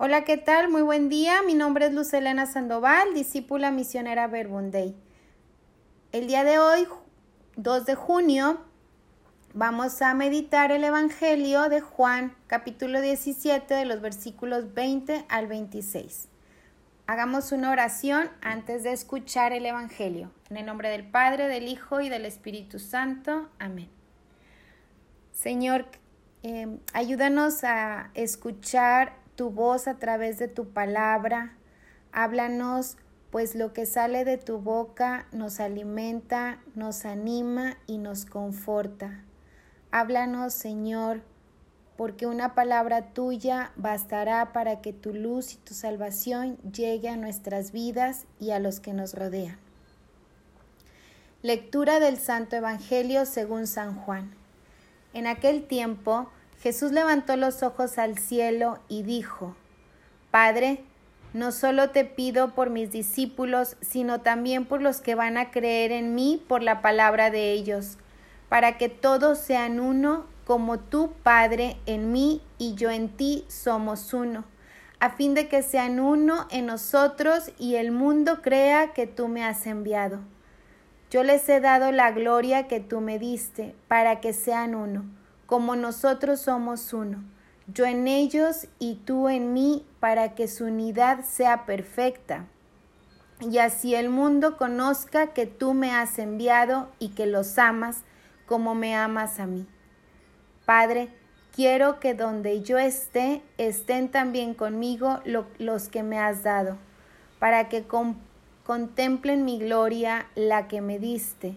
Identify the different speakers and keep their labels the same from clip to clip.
Speaker 1: Hola, ¿qué tal? Muy buen día. Mi nombre es Luz Elena Sandoval, discípula misionera Verbunday. El día de hoy, 2 de junio, vamos a meditar el Evangelio de Juan, capítulo 17, de los versículos 20 al 26. Hagamos una oración antes de escuchar el Evangelio. En el nombre del Padre, del Hijo y del Espíritu Santo. Amén. Señor, eh, ayúdanos a escuchar tu voz a través de tu palabra. Háblanos, pues lo que sale de tu boca nos alimenta, nos anima y nos conforta. Háblanos, Señor, porque una palabra tuya bastará para que tu luz y tu salvación llegue a nuestras vidas y a los que nos rodean. Lectura del Santo Evangelio según San Juan. En aquel tiempo, Jesús levantó los ojos al cielo y dijo, Padre, no solo te pido por mis discípulos, sino también por los que van a creer en mí por la palabra de ellos, para que todos sean uno, como tú, Padre, en mí y yo en ti somos uno, a fin de que sean uno en nosotros y el mundo crea que tú me has enviado. Yo les he dado la gloria que tú me diste, para que sean uno como nosotros somos uno, yo en ellos y tú en mí, para que su unidad sea perfecta. Y así el mundo conozca que tú me has enviado y que los amas como me amas a mí. Padre, quiero que donde yo esté, estén también conmigo los que me has dado, para que contemplen mi gloria, la que me diste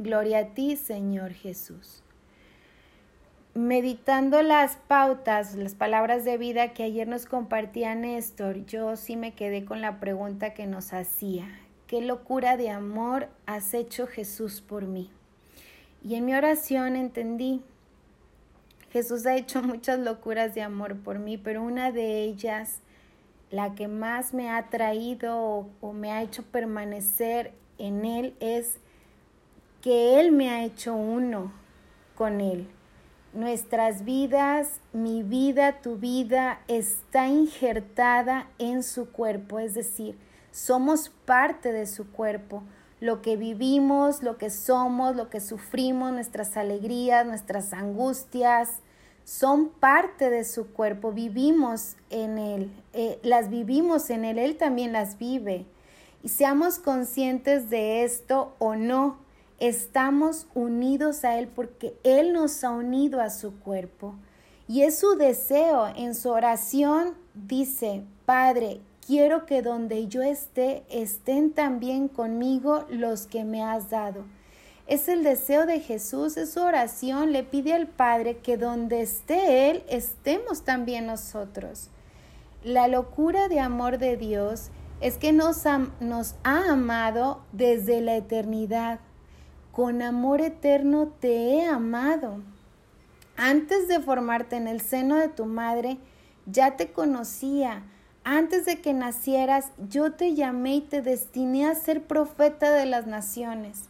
Speaker 1: Gloria a ti, Señor Jesús. Meditando las pautas, las palabras de vida que ayer nos compartía Néstor, yo sí me quedé con la pregunta que nos hacía. ¿Qué locura de amor has hecho Jesús por mí? Y en mi oración entendí, Jesús ha hecho muchas locuras de amor por mí, pero una de ellas, la que más me ha traído o, me ha hecho permanecer en Él, es que Él me ha hecho uno con Él. Nuestras vidas, mi vida, tu vida, está injertada en su cuerpo, es decir, somos parte de su cuerpo. Lo que vivimos, lo que somos, lo que sufrimos, nuestras alegrías, nuestras angustias, son parte de su cuerpo, vivimos en Él, eh, las vivimos en Él, Él también las vive. Y seamos conscientes de esto o no, estamos unidos a Él porque Él nos ha unido a su cuerpo. Y es su deseo en su oración, dice, Padre, quiero que donde yo esté, estén también conmigo los que me has dado. Es el deseo de Jesús, es su oración, le pide al Padre que donde esté Él, estemos también nosotros. La locura de amor de Dios es que nos nos ha amado desde la eternidad con amor eterno te he amado. Antes de formarte en el seno de tu madre, ya te conocía. Antes de que nacieras, yo te llamé y te destiné a ser profeta de las naciones.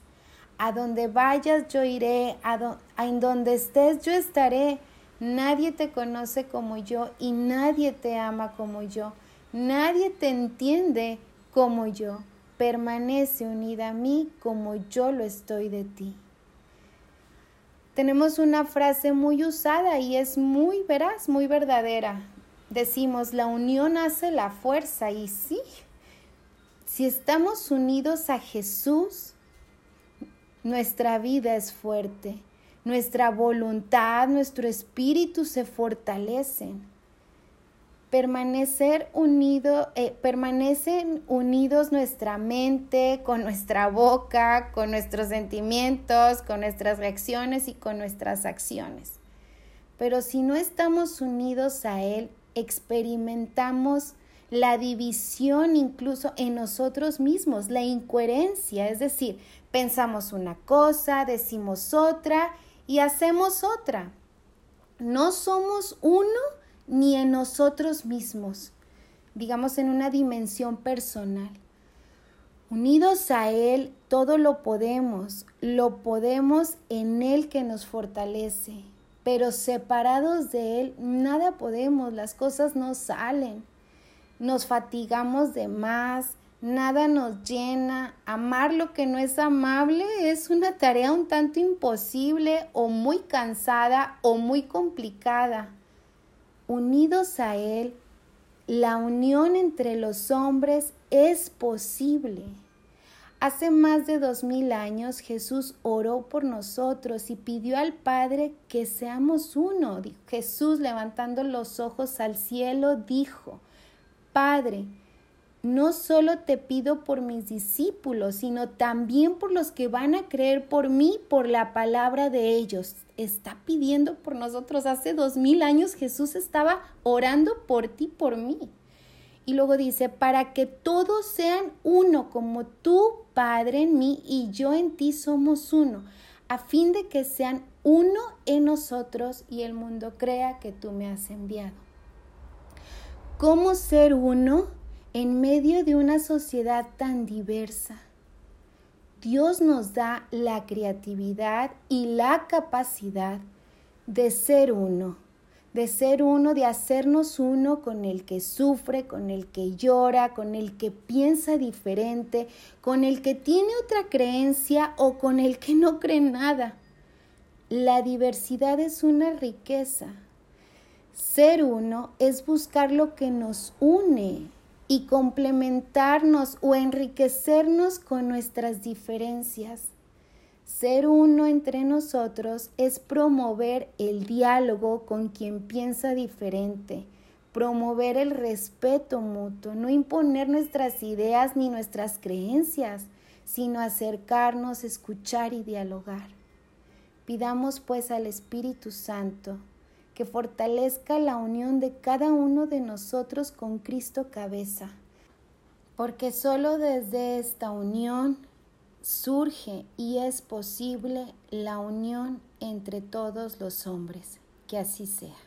Speaker 1: A donde vayas yo iré, a, en donde estés yo estaré. Nadie te conoce como yo y nadie te ama como yo. Nadie te entiende como yo permanece unida a mí como yo lo estoy de ti. Tenemos una frase muy usada y es muy veraz, muy verdadera. Decimos, la unión hace la fuerza y sí, si estamos unidos a Jesús, nuestra vida es fuerte, nuestra voluntad, nuestro espíritu se fortalecen permanecer unido, eh, permanecen unidos nuestra mente, con nuestra boca, con nuestros sentimientos, con nuestras reacciones y con nuestras acciones. Pero si no estamos unidos a Él, experimentamos la división incluso en nosotros mismos, la incoherencia, es decir, pensamos una cosa, decimos otra y hacemos otra. No somos uno ni en nosotros mismos, digamos en una dimensión personal. Unidos a Él, todo lo podemos, lo podemos en Él que nos fortalece, pero separados de Él, nada podemos, las cosas no salen nos fatigamos de más, nada nos llena, amar lo que no es amable es una tarea un tanto imposible o muy cansada o muy complicada. Unidos a Él, la unión entre los hombres es posible. Hace más de dos mil años Jesús oró por nosotros y pidió al Padre que seamos uno. Jesús levantando los ojos al cielo dijo, Padre, no solo te pido por mis discípulos, sino también por los que van a creer por mí, por la palabra de ellos. Está pidiendo por nosotros. Hace dos mil años Jesús estaba orando por ti, por mí. Y luego dice, para que todos sean uno, como tú, Padre, en mí y yo en ti somos uno, a fin de que sean uno en nosotros y el mundo crea que tú me has enviado cómo ser uno en medio de una sociedad tan diversa. Dios nos da la creatividad y la capacidad de ser uno, de ser uno, de hacernos uno con el que sufre, con el que llora, con el que piensa diferente, con el que tiene otra creencia o con el que no cree nada. La diversidad es una riqueza, ser uno es buscar lo que nos une y complementarnos o enriquecernos con nuestras diferencias. Ser uno entre nosotros es promover el diálogo con quien piensa diferente, promover el respeto mutuo, no imponer nuestras ideas ni nuestras creencias, sino acercarnos, escuchar y dialogar. Pidamos pues al Espíritu Santo que fortalezca la unión de cada uno de nosotros con Cristo cabeza, porque solo desde esta unión surge y es posible la unión entre todos los hombres. Que así sea.